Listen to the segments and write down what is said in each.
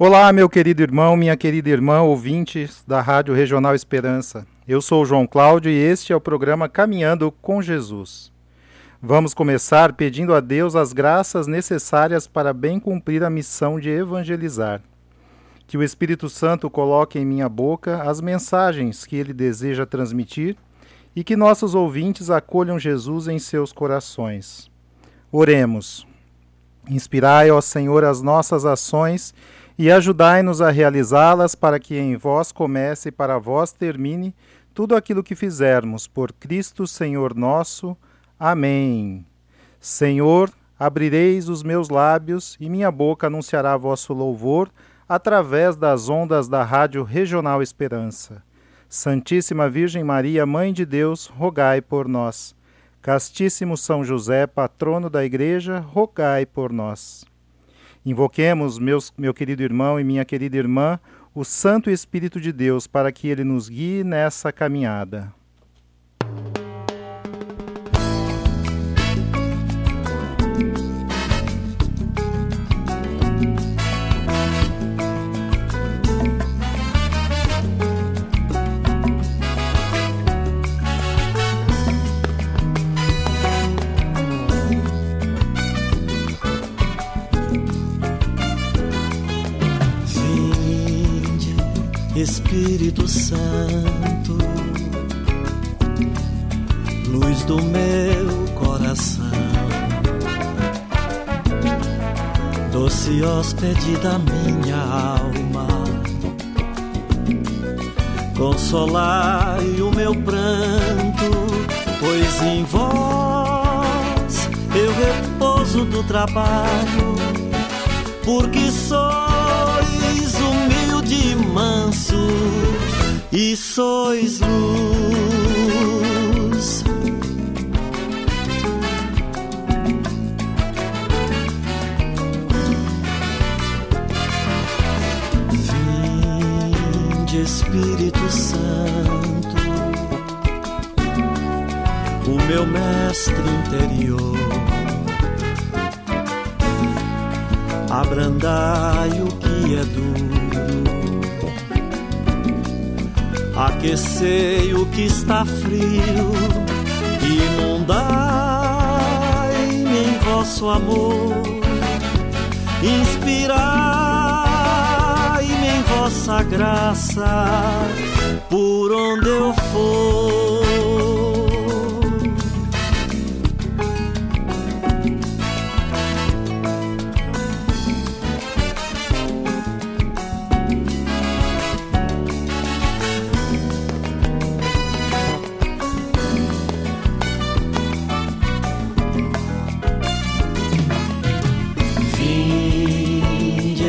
Olá, meu querido irmão, minha querida irmã, ouvintes da Rádio Regional Esperança. Eu sou João Cláudio e este é o programa Caminhando com Jesus. Vamos começar pedindo a Deus as graças necessárias para bem cumprir a missão de evangelizar. Que o Espírito Santo coloque em minha boca as mensagens que ele deseja transmitir e que nossos ouvintes acolham Jesus em seus corações. Oremos. Inspirai, ó Senhor, as nossas ações e ajudai-nos a realizá-las para que em vós comece e para vós termine tudo aquilo que fizermos, por Cristo Senhor nosso. Amém. Senhor, abrireis os meus lábios e minha boca anunciará vosso louvor através das ondas da Rádio Regional Esperança. Santíssima Virgem Maria, Mãe de Deus, rogai por nós. Castíssimo São José, patrono da Igreja, rogai por nós. Invoquemos, meus, meu querido irmão e minha querida irmã, o Santo Espírito de Deus para que ele nos guie nessa caminhada. Espírito Santo, luz do meu coração, doce hóspede da minha alma, consolai o meu pranto, pois em vós eu repouso do trabalho, porque sois e sois luz. Vinde, Espírito Santo, o meu mestre interior. Abrandai o que é duro aquecei o que está frio, inundai-me em vosso amor, inspirai-me em vossa graça, por onde eu for.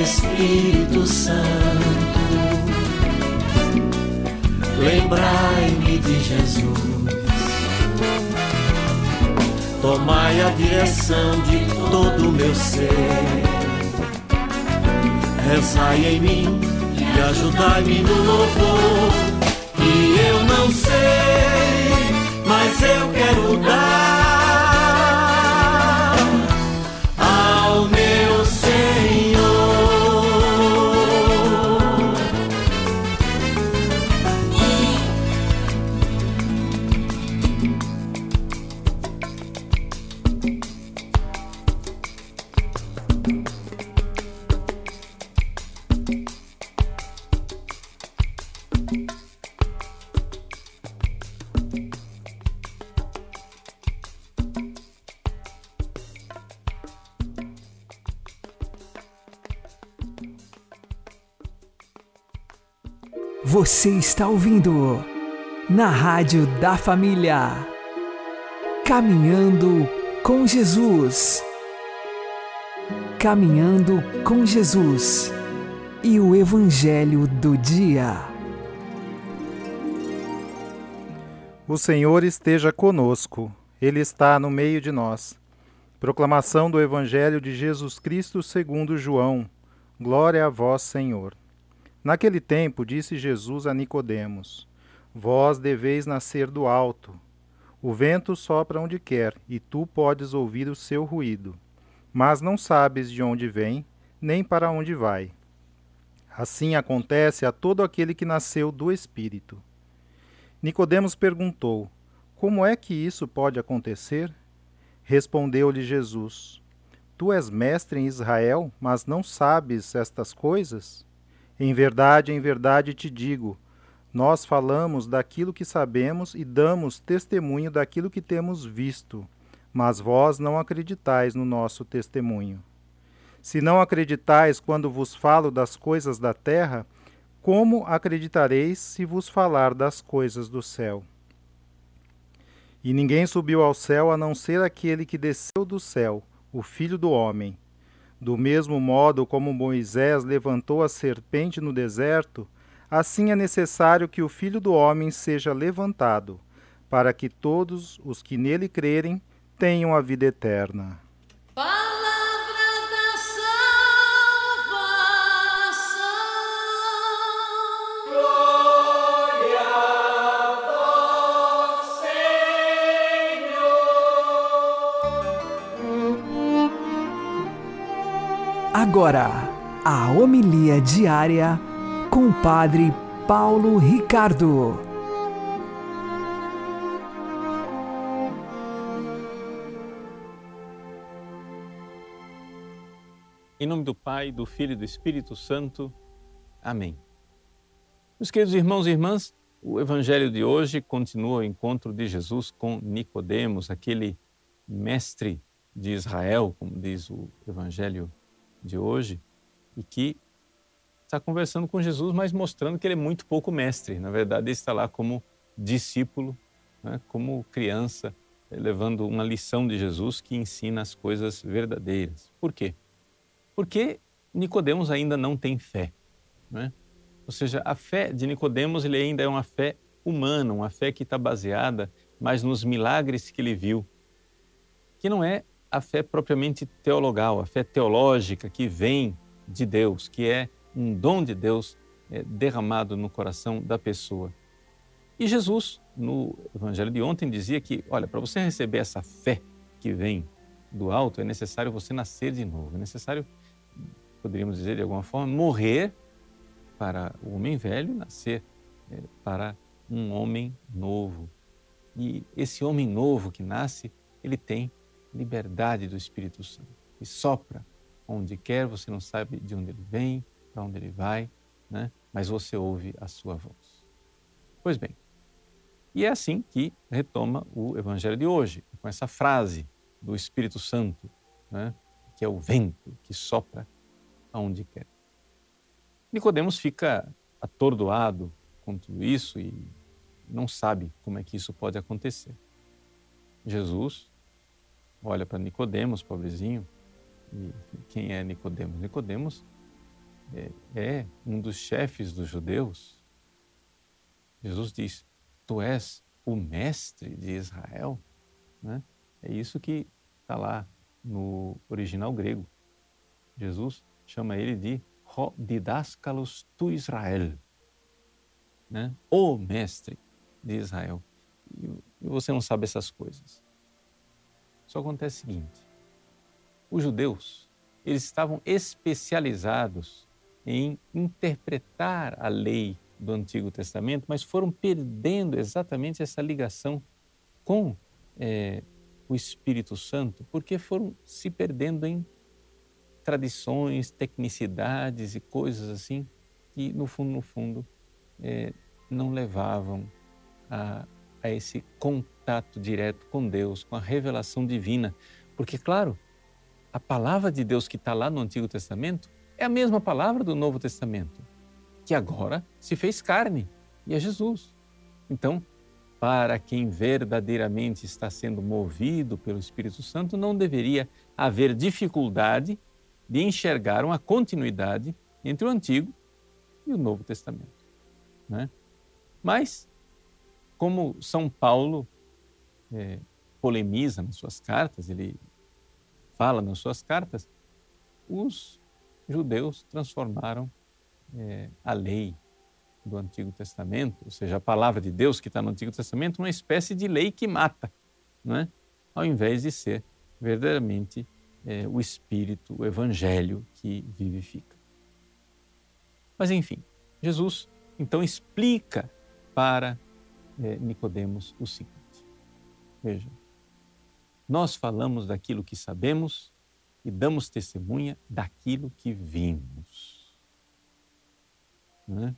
Espírito Santo, lembrai-me de Jesus. Tomai a direção de todo o meu ser. Rezai em mim e ajudai-me no louvor. Que eu não sei, mas eu quero dar Você está ouvindo na Rádio da Família. Caminhando com Jesus. Caminhando com Jesus. e o Evangelho do Dia. O Senhor esteja conosco, Ele está no meio de nós. Proclamação do Evangelho de Jesus Cristo segundo João. Glória a vós, Senhor. Naquele tempo disse Jesus a Nicodemos: Vós deveis nascer do alto. O vento sopra onde quer, e tu podes ouvir o seu ruído, mas não sabes de onde vem, nem para onde vai. Assim acontece a todo aquele que nasceu do Espírito. Nicodemos perguntou: Como é que isso pode acontecer? Respondeu-lhe Jesus: Tu és mestre em Israel, mas não sabes estas coisas? Em verdade, em verdade te digo: nós falamos daquilo que sabemos e damos testemunho daquilo que temos visto, mas vós não acreditais no nosso testemunho. Se não acreditais quando vos falo das coisas da terra, como acreditareis se vos falar das coisas do céu? E ninguém subiu ao céu a não ser aquele que desceu do céu, o Filho do Homem. Do mesmo modo como Moisés levantou a serpente no deserto, assim é necessário que o Filho do Homem seja levantado, para que todos os que nele crerem tenham a vida eterna. Agora, a homilia diária com o Padre Paulo Ricardo. Em nome do Pai, do Filho e do Espírito Santo. Amém. Meus queridos irmãos e irmãs, o evangelho de hoje continua o encontro de Jesus com Nicodemos, aquele mestre de Israel, como diz o evangelho de hoje e que está conversando com Jesus, mas mostrando que ele é muito pouco mestre. Na verdade, ele está lá como discípulo, né, como criança, levando uma lição de Jesus que ensina as coisas verdadeiras. Por quê? Porque Nicodemos ainda não tem fé. Né? Ou seja, a fé de Nicodemos ele ainda é uma fé humana, uma fé que está baseada mais nos milagres que ele viu, que não é a fé propriamente teologal, a fé teológica que vem de Deus, que é um dom de Deus é, derramado no coração da pessoa. E Jesus, no evangelho de ontem, dizia que, olha, para você receber essa fé que vem do alto, é necessário você nascer de novo, é necessário, poderíamos dizer de alguma forma, morrer para o homem velho, nascer é, para um homem novo. E esse homem novo que nasce, ele tem liberdade do Espírito Santo. E sopra onde quer, você não sabe de onde ele vem, para onde ele vai, né? mas você ouve a sua voz. Pois bem, e é assim que retoma o Evangelho de hoje, com essa frase do Espírito Santo, né? que é o vento que sopra aonde quer. Nicodemos fica atordoado com tudo isso e não sabe como é que isso pode acontecer. Jesus olha para Nicodemos, pobrezinho. E quem é Nicodemos? Nicodemos é, é um dos chefes dos judeus. Jesus diz: Tu és o mestre de Israel. Né? É isso que está lá no original grego. Jesus chama ele de Didáscalos tu Israel, né? o mestre de Israel. E você não sabe essas coisas. Só acontece o seguinte: os judeus eles estavam especializados em interpretar a lei do Antigo Testamento, mas foram perdendo exatamente essa ligação com é, o Espírito Santo, porque foram se perdendo em tradições, tecnicidades e coisas assim que, no fundo, no fundo, é, não levavam a, a esse contato contato direto com Deus, com a revelação divina. Porque, claro, a palavra de Deus que está lá no Antigo Testamento é a mesma palavra do Novo Testamento, que agora se fez carne e é Jesus. Então, para quem verdadeiramente está sendo movido pelo Espírito Santo, não deveria haver dificuldade de enxergar uma continuidade entre o Antigo e o Novo Testamento. Né? Mas, como São Paulo é, polemiza nas suas cartas, ele fala nas suas cartas, os judeus transformaram é, a lei do Antigo Testamento, ou seja, a palavra de Deus que está no Antigo Testamento, uma espécie de lei que mata, não é? ao invés de ser verdadeiramente é, o Espírito, o Evangelho que vivifica. Mas enfim, Jesus então explica para é, Nicodemos o seguinte: veja, nós falamos daquilo que sabemos e damos testemunha daquilo que vimos. Né?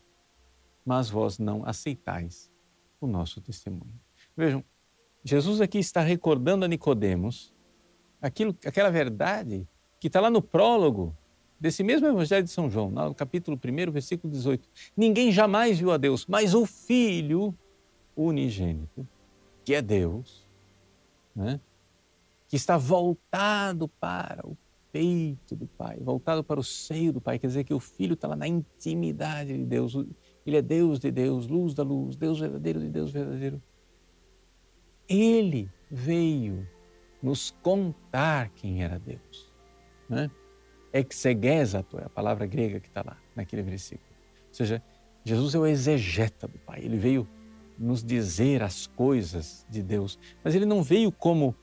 Mas vós não aceitais o nosso testemunho. Vejam, Jesus aqui está recordando a Nicodemos aquilo, aquela verdade que está lá no prólogo desse mesmo Evangelho de São João, no capítulo 1, versículo 18. Ninguém jamais viu a Deus, mas o Filho unigênito, que é Deus, né? que está voltado para o peito do Pai, voltado para o seio do Pai, quer dizer que o Filho está lá na intimidade de Deus. Ele é Deus de Deus, luz da luz, Deus verdadeiro de Deus verdadeiro. Ele veio nos contar quem era Deus. Né? É a palavra grega que está lá naquele versículo. Ou seja, Jesus é o exegeta do Pai. Ele veio nos dizer as coisas de Deus, mas ele não veio como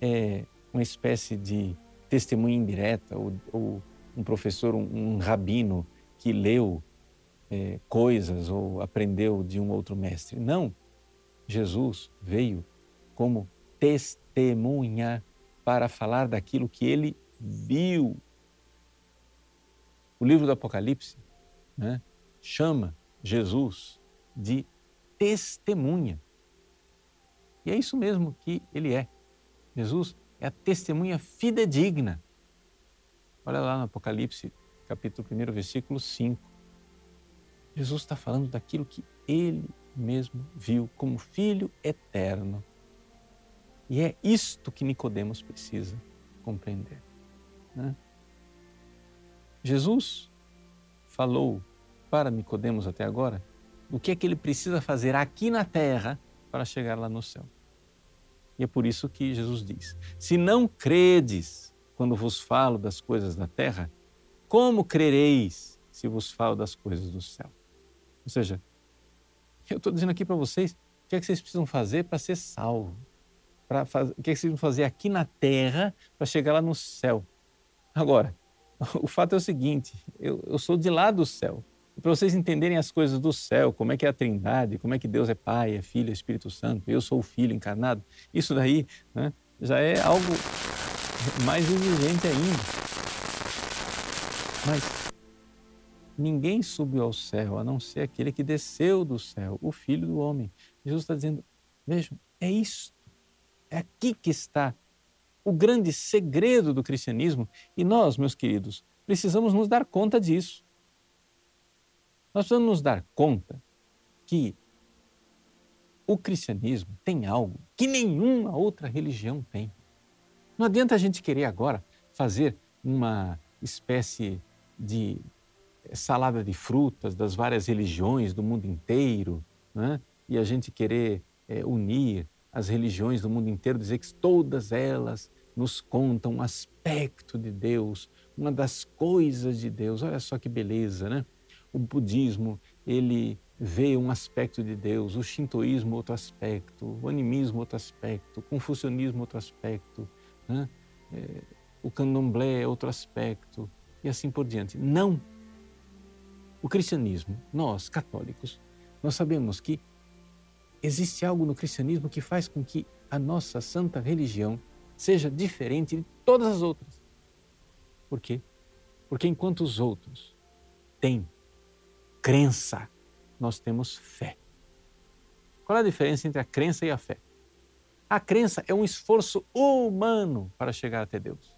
é, uma espécie de testemunha indireta ou, ou um professor, um, um, rabino que leu é, coisas ou aprendeu de um outro mestre. Não. Jesus veio como testemunha para falar daquilo que ele viu. O livro do Apocalipse né, chama Jesus de testemunha. E é isso mesmo que ele é. Jesus é a testemunha fidedigna. Olha lá no Apocalipse, capítulo 1, versículo 5. Jesus está falando daquilo que ele mesmo viu como Filho eterno e é isto que Nicodemos precisa compreender. Né? Jesus falou para Nicodemos até agora o que é que ele precisa fazer aqui na terra para chegar lá no céu. E é por isso que Jesus diz: Se não credes quando vos falo das coisas da terra, como crereis se vos falo das coisas do céu? Ou seja, eu estou dizendo aqui para vocês o que é que vocês precisam fazer para ser salvo para fazer, o que vocês vão fazer aqui na terra para chegar lá no céu. Agora, o fato é o seguinte: eu, eu sou de lá do céu. Para vocês entenderem as coisas do céu, como é que é a Trindade, como é que Deus é Pai, é Filho, é Espírito Santo, eu sou o Filho encarnado, isso daí né, já é algo mais exigente ainda. Mas ninguém subiu ao céu a não ser aquele que desceu do céu, o Filho do Homem. Jesus está dizendo: vejam, é isto é aqui que está o grande segredo do cristianismo e nós, meus queridos, precisamos nos dar conta disso. Nós precisamos nos dar conta que o cristianismo tem algo que nenhuma outra religião tem. Não adianta a gente querer agora fazer uma espécie de salada de frutas das várias religiões do mundo inteiro né? e a gente querer é, unir as religiões do mundo inteiro, dizer que todas elas nos contam um aspecto de Deus, uma das coisas de Deus. Olha só que beleza, né? O budismo, ele vê um aspecto de Deus, o shintoísmo outro aspecto, o animismo outro aspecto, o confucionismo outro aspecto, né? é, o candomblé outro aspecto e assim por diante. Não! O cristianismo, nós católicos, nós sabemos que existe algo no cristianismo que faz com que a nossa santa religião seja diferente de todas as outras. Por quê? Porque enquanto os outros têm crença, nós temos fé. Qual é a diferença entre a crença e a fé? A crença é um esforço humano para chegar até Deus.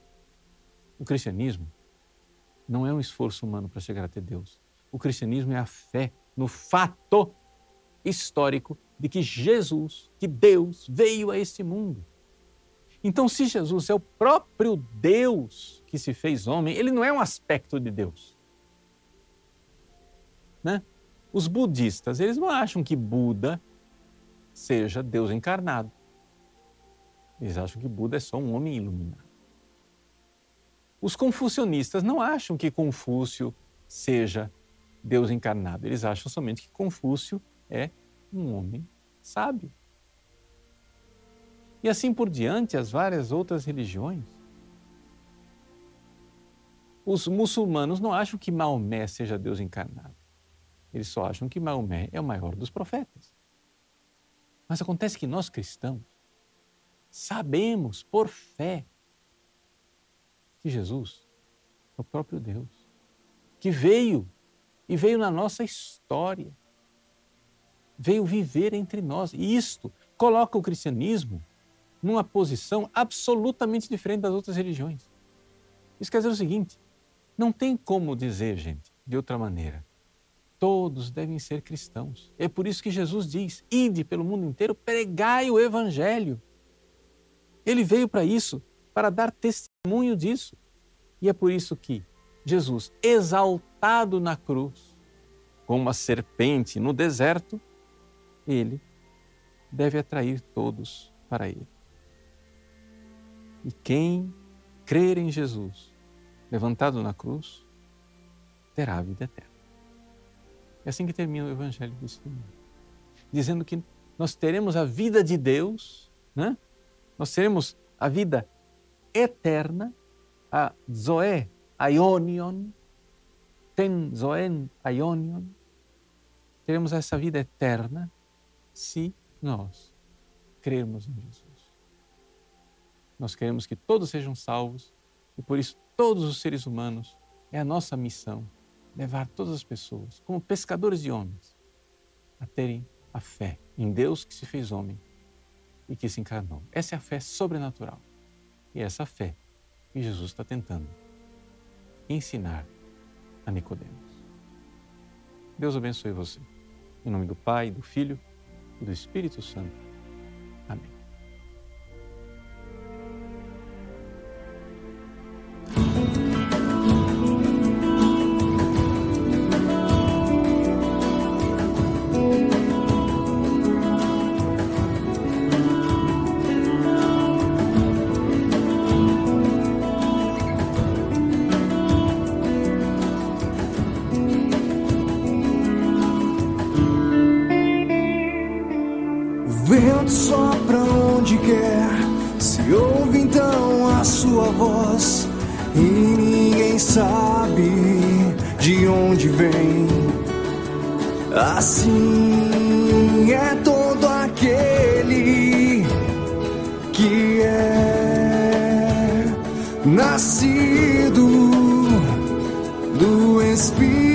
O cristianismo não é um esforço humano para chegar até Deus. O cristianismo é a fé no fato histórico de que Jesus, que Deus, veio a este mundo. Então, se Jesus é o próprio Deus que se fez homem, ele não é um aspecto de Deus. Né? Os budistas, eles não acham que Buda seja Deus encarnado. Eles acham que Buda é só um homem iluminado. Os confucionistas não acham que Confúcio seja Deus encarnado. Eles acham somente que Confúcio é um homem sábio. E assim por diante, as várias outras religiões. Os muçulmanos não acham que Maomé seja Deus encarnado. Eles só acham que Maomé é o maior dos profetas. Mas acontece que nós cristãos sabemos por fé que Jesus é o próprio Deus, que veio e veio na nossa história, veio viver entre nós. E isto coloca o cristianismo numa posição absolutamente diferente das outras religiões. Isso quer dizer o seguinte: não tem como dizer, gente, de outra maneira. Todos devem ser cristãos. É por isso que Jesus diz: ide pelo mundo inteiro, pregai o evangelho. Ele veio para isso, para dar testemunho disso. E é por isso que Jesus, exaltado na cruz, como uma serpente no deserto, ele deve atrair todos para ele. E quem crer em Jesus, levantado na cruz, terá a vida eterna. É assim que termina o Evangelho do Senhor, dizendo que nós teremos a vida de Deus, né? nós teremos a vida eterna, a Zoe Aionion, Ten Zoen Aionion, teremos essa vida eterna se nós crermos em Jesus. Nós queremos que todos sejam salvos e por isso todos os seres humanos. É a nossa missão levar todas as pessoas, como pescadores de homens, a terem a fé em Deus que se fez homem e que se encarnou. Essa é a fé sobrenatural. E é essa fé que Jesus está tentando ensinar a Nicodemos. Deus abençoe você. Em nome do Pai, do Filho e do Espírito Santo. Do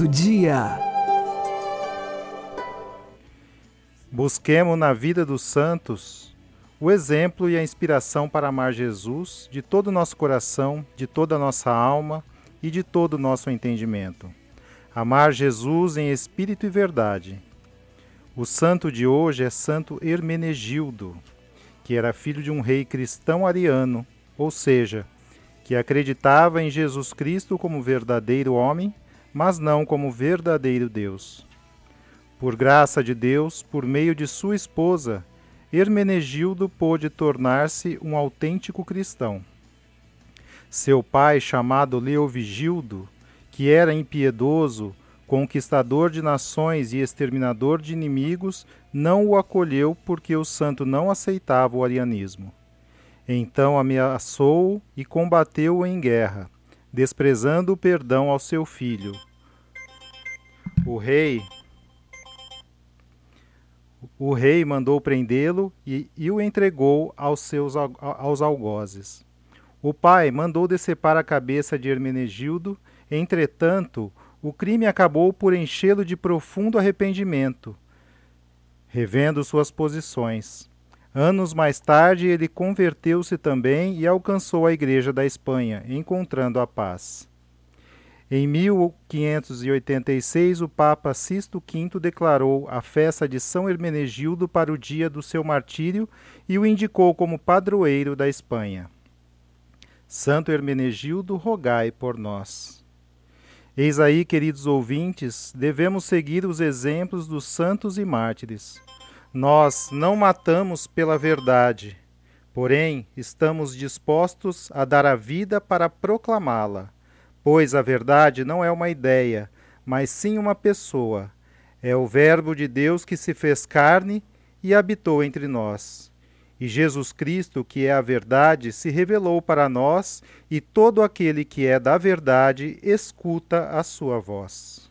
do Dia. Busquemos na vida dos santos o exemplo e a inspiração para amar Jesus de todo o nosso coração, de toda a nossa alma e de todo o nosso entendimento. Amar Jesus em espírito e verdade. O santo de hoje é Santo Hermenegildo, que era filho de um rei cristão ariano, ou seja, que acreditava em Jesus Cristo como verdadeiro homem, mas não como verdadeiro Deus. Por graça de Deus, por meio de sua esposa, Hermenegildo pôde tornar-se um autêntico cristão. Seu pai, chamado Leovigildo, que era impiedoso, conquistador de nações e exterminador de inimigos, não o acolheu porque o santo não aceitava o arianismo. Então ameaçou-o e combateu-o em guerra, desprezando o perdão ao seu filho. O rei o rei mandou prendê-lo e, e, o entregou aos seus aos algozes. O pai mandou decepar a cabeça de Hermenegildo, entretanto, o crime acabou por enchê-lo de profundo arrependimento, revendo suas posições. Anos mais tarde, ele converteu-se também e alcançou a Igreja da Espanha, encontrando a paz. Em 1586, o Papa Sisto V declarou a festa de São Hermenegildo para o dia do seu martírio e o indicou como padroeiro da Espanha. Santo Hermenegildo, rogai por nós. Eis aí, queridos ouvintes, devemos seguir os exemplos dos santos e mártires. Nós não matamos pela verdade, porém estamos dispostos a dar a vida para proclamá-la Pois a verdade não é uma ideia, mas sim uma pessoa. É o Verbo de Deus que se fez carne e habitou entre nós. E Jesus Cristo, que é a verdade, se revelou para nós, e todo aquele que é da verdade escuta a sua voz.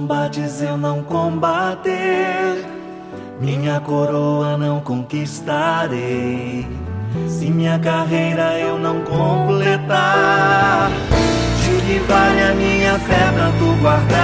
Combates eu não combater, minha coroa não conquistarei. Se minha carreira eu não completar, de que vale a minha fé pra tu guardar?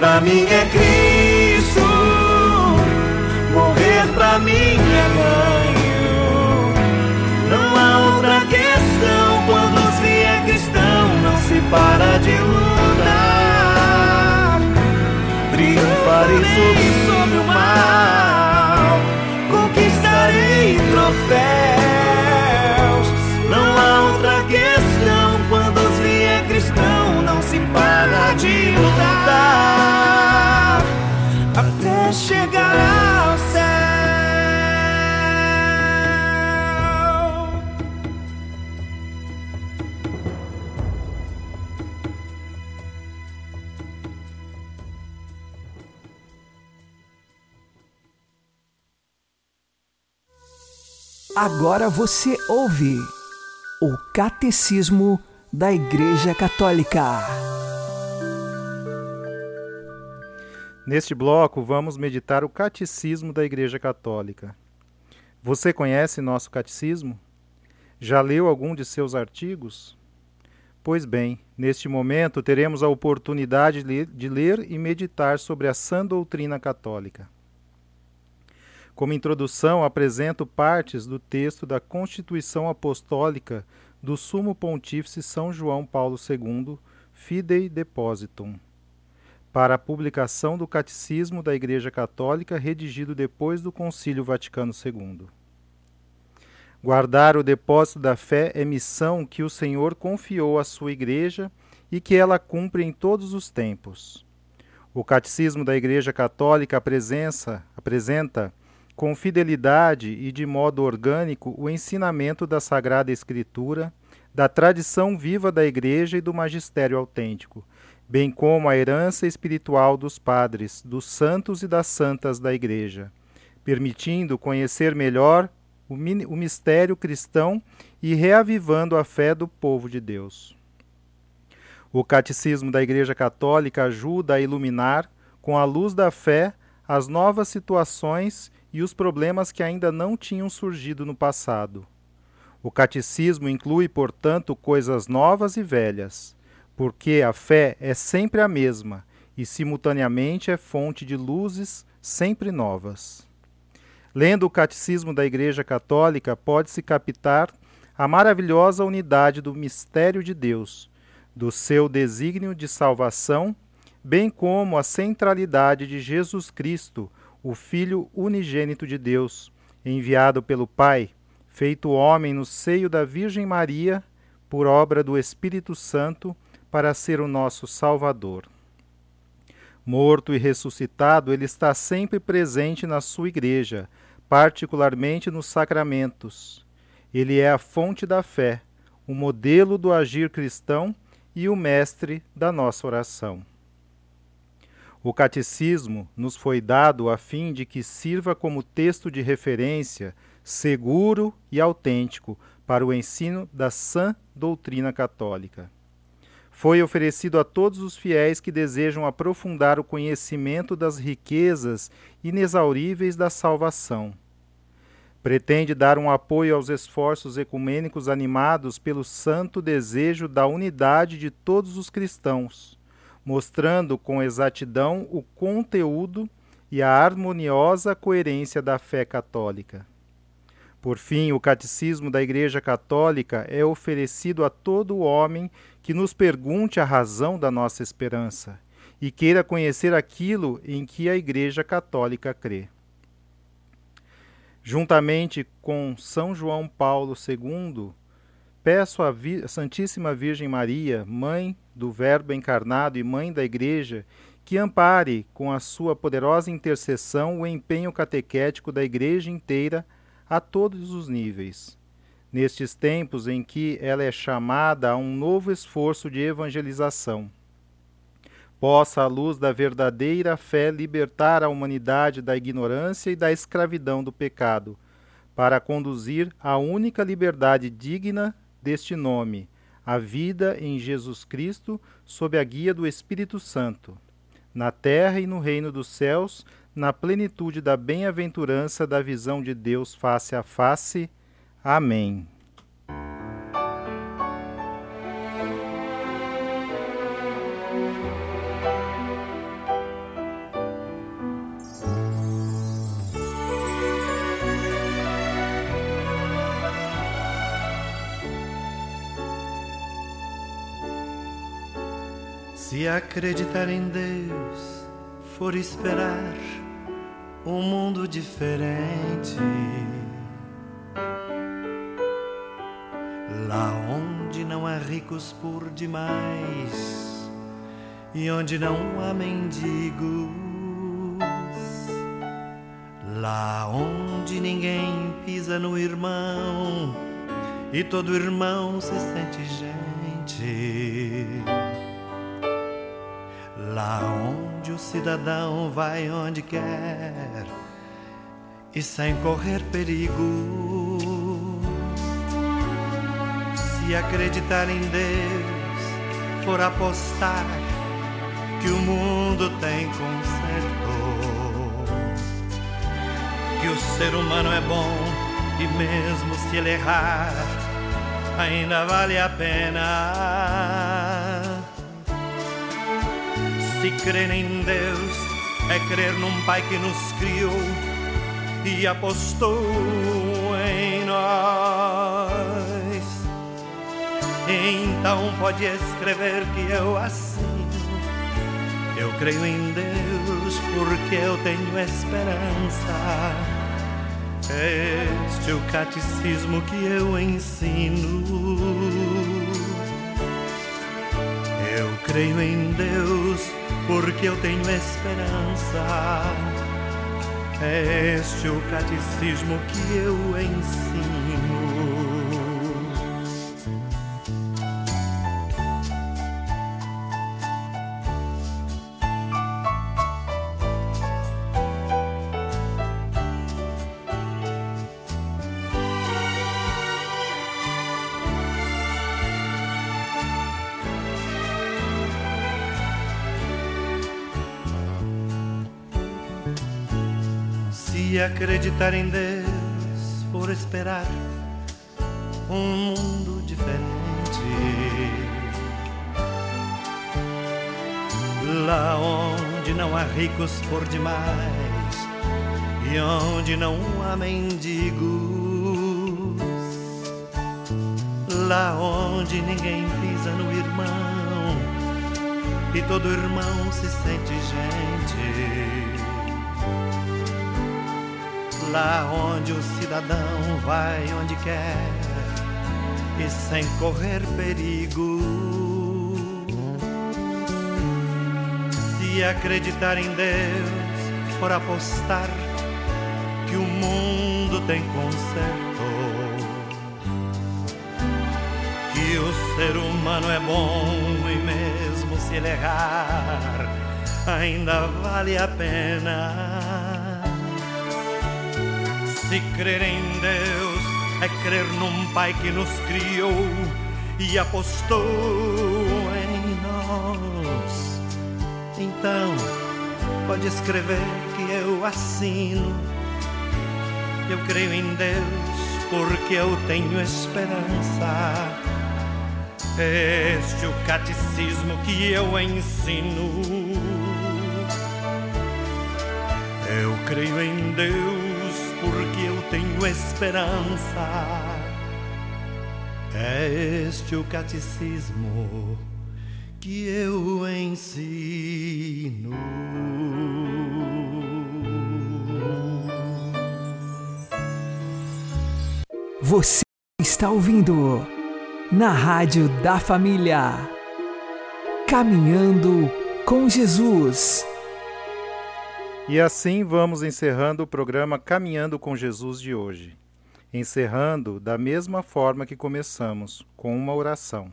Pra mim é Cristo, morrer pra mim é ganho. Não há outra questão quando se é cristão, não se para de lutar. Triunfarei sobre, sobre o mal, conquistarei troféus. Não há outra questão quando se é cristão, não se para de lutar chegar ao céu. Agora você ouve o Catecismo da Igreja Católica. Neste bloco, vamos meditar o Catecismo da Igreja Católica. Você conhece nosso catecismo? Já leu algum de seus artigos? Pois bem, neste momento teremos a oportunidade de ler, e meditar sobre a sã doutrina católica. Como introdução, apresento partes do texto da Constituição Apostólica do Sumo Pontífice São João Paulo II, Fidei Depositum, para a publicação do Catecismo da Igreja Católica, redigido depois do Concílio Vaticano II. Guardar o depósito da fé é missão que o Senhor confiou à sua Igreja e que ela cumpre em todos os tempos. O Catecismo da Igreja Católica apresenta, apresenta com fidelidade e de modo orgânico o ensinamento da Sagrada Escritura, da tradição viva da Igreja e do magistério autêntico, bem como a herança espiritual dos padres, dos santos e das santas da Igreja, permitindo conhecer melhor o, o mistério cristão e reavivando a fé do povo de Deus. O Catecismo da Igreja Católica ajuda a iluminar, com a luz da fé, as novas situações e os problemas que ainda não tinham surgido no passado. O catecismo inclui, portanto, coisas novas e velhas, porque a fé é sempre a mesma e, simultaneamente, é fonte de luzes sempre novas. Lendo o Catecismo da Igreja Católica, pode-se captar a maravilhosa unidade do mistério de Deus, do seu desígnio de salvação, bem como a centralidade de Jesus Cristo o Filho unigênito de Deus, enviado pelo Pai, feito homem no seio da Virgem Maria, por obra do Espírito Santo, para ser o nosso Salvador. Morto e ressuscitado, ele está sempre presente na sua igreja, particularmente nos sacramentos. Ele é a fonte da fé, o modelo do agir cristão e o mestre da nossa oração. O catecismo nos foi dado a fim de que sirva como texto de referência seguro e autêntico para o ensino da sã doutrina católica. Foi oferecido a todos os fiéis que desejam aprofundar o conhecimento das riquezas inexauríveis da salvação. Pretende dar um apoio aos esforços ecumênicos animados pelo santo desejo da unidade de todos os cristãos mostrando com exatidão o conteúdo e a harmoniosa coerência da fé católica. Por fim, o Catecismo da Igreja Católica é oferecido a todo homem que nos pergunte a razão da nossa esperança e queira conhecer aquilo em que a Igreja Católica crê. Juntamente com São João Paulo II, Peço à Santíssima Virgem Maria, Mãe do Verbo encarnado e Mãe da Igreja, que ampare com a sua poderosa intercessão o empenho catequético da Igreja inteira a todos os níveis. Nestes tempos em que ela é chamada a um novo esforço de evangelização, possa a luz da verdadeira fé libertar a humanidade da ignorância e da escravidão do pecado, para conduzir à única liberdade digna deste nome, a vida em Jesus Cristo, sob a guia do Espírito Santo, na terra e no reino dos céus, na plenitude da bem-aventurança da visão de Deus face a face. Amém. Se acreditar em Deus for esperar um mundo diferente, lá onde não há ricos por demais e onde não há mendigos, lá onde ninguém pisa no irmão e todo irmão se sente gente Lá onde o cidadão vai onde quer e sem correr perigo. Se acreditar em Deus for apostar que o mundo tem conserto, que o ser humano é bom e mesmo se ele errar, ainda vale a pena. Se crer em Deus é crer num Pai que nos criou e apostou Então pode escrever que eu assino. Eu creio em Deus porque eu tenho esperança. Este é o catecismo que eu ensino. Eu creio em Deus porque eu tenho esperança. É este o catecismo que eu ensino. Acreditar em Deus for esperar um mundo diferente, lá onde não há ricos por demais e onde não há mendigos, lá onde ninguém pisa no irmão e todo irmão se sente gente lá onde o cidadão vai onde quer e sem correr perigo. Se acreditar em Deus for apostar que o mundo tem conserto, que o ser humano é bom e mesmo se ele errar, ainda vale a pena. Se crer em Deus é crer num Pai que nos criou e apostou em nós. Então, pode escrever que eu assino. Eu creio em Deus porque eu tenho esperança. Este é o catecismo que eu ensino. Eu creio em Deus porque eu tenho esperança. É este o catecismo que eu ensino. Você está ouvindo na Rádio da Família. Caminhando com Jesus. E assim vamos encerrando o programa Caminhando com Jesus de hoje. Encerrando da mesma forma que começamos, com uma oração.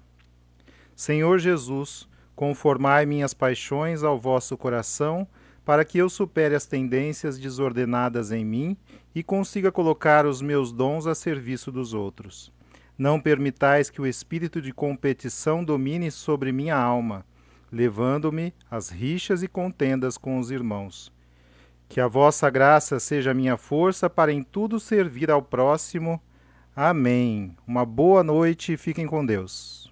Senhor Jesus, conformai minhas paixões ao vosso coração, para que eu supere as tendências desordenadas em mim e consiga colocar os meus dons a serviço dos outros. Não permitais que o espírito de competição domine sobre minha alma, levando-me às rixas e contendas com os irmãos. Que a vossa graça seja minha força para em tudo servir ao próximo. Amém. Uma boa noite e fiquem com Deus.